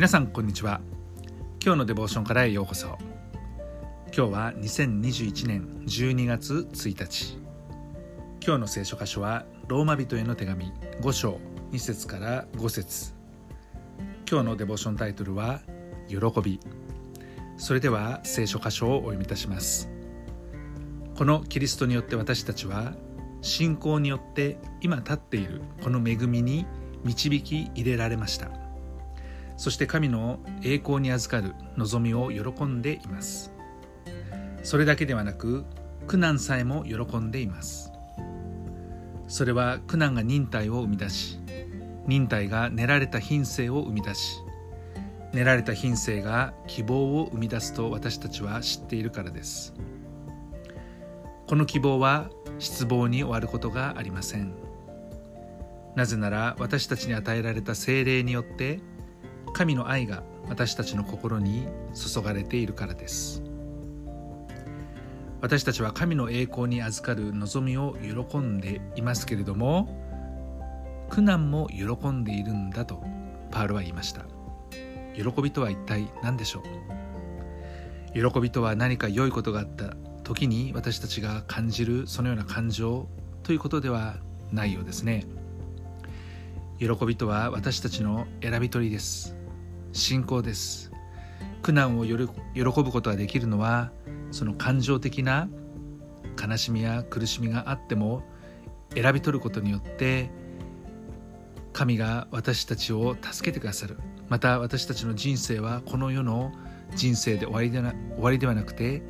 皆さんこんにちは。今日のデボーションからへようこそ。今日は2021年12月1日。今日の聖書箇所はローマ人への手紙5章2節から5節。今日のデボーションタイトルは喜び。それでは聖書箇所をお読みいたします。このキリストによって私たちは信仰によって今立っているこの恵みに導き入れられました。そして神の栄光に預かる望みを喜んでいます。それだけではなく苦難さえも喜んでいます。それは苦難が忍耐を生み出し忍耐が練られた品性を生み出し練られた品性が希望を生み出すと私たちは知っているからです。この希望は失望に終わることがありません。なぜなら私たちに与えられた精霊によって神の愛が私たちの心に注がれているからです。私たちは神の栄光に預かる望みを喜んでいますけれども苦難も喜んでいるんだとパウロは言いました。喜びとは一体何でしょう？喜びとは何か良いことがあった時に私たちが感じるそのような感情ということではないようですね。喜びとは私たちの選び取りです。信仰です。苦難を喜ぶことができるのはその感情的な悲しみや苦しみがあっても選び取ることによって神が私たちを助けてくださる。また私たちの人生はこの世の人生で終わりでな終わりではなくて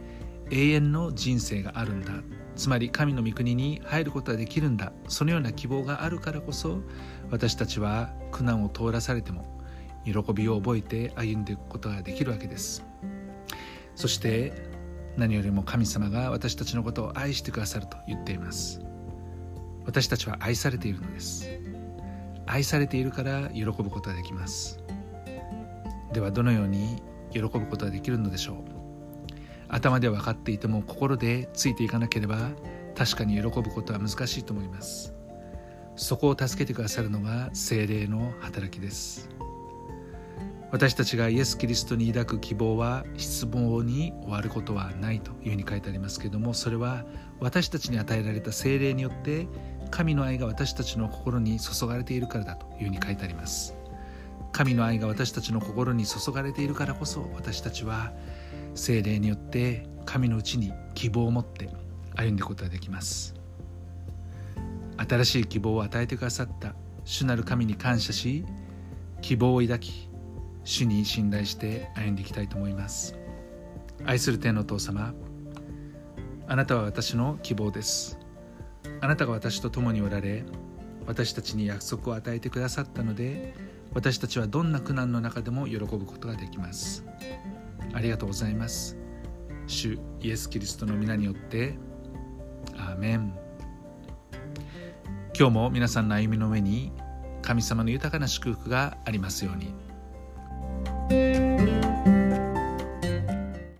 永遠の人生があるんだ。つまり神の御国に入ることができるんだ。そのような希望があるからこそ私たちは苦難を通らされても喜びを覚えて歩んでいくことができるわけです。そして何よりも神様が私たちのことを愛してくださると言っています。私たちは愛されているのです。愛されているから喜ぶことができます。ではどのように喜ぶことができるのでしょう。頭で分かっていても心でついていかなければ確かに喜ぶことは難しいと思います。そこを助けてくださるのが精霊の働きです。私たちがイエス・キリストに抱く希望は失望に終わることはないというふうに書いてありますけれどもそれは私たちに与えられた精霊によって神の愛が私たちの心に注がれているからだというふうに書いてあります。神の愛が私たちの心に注がれているからこそ私たちは精霊によって神のうちに希望を持って歩んでいくことができます。新しい希望を与えてくださった主なる神に感謝し希望を抱き主に信頼して歩んでいきたいと思います。愛する天のお父様あなたは私の希望です。あなたが私と共におられ私たちに約束を与えてくださったので私たちはどんな苦難の中でも喜ぶことができます。ありがとうございます。主イエス・キリストの皆によってアーメン。今日も皆さんの歩みの上に神様の豊かな祝福がありますように。thank you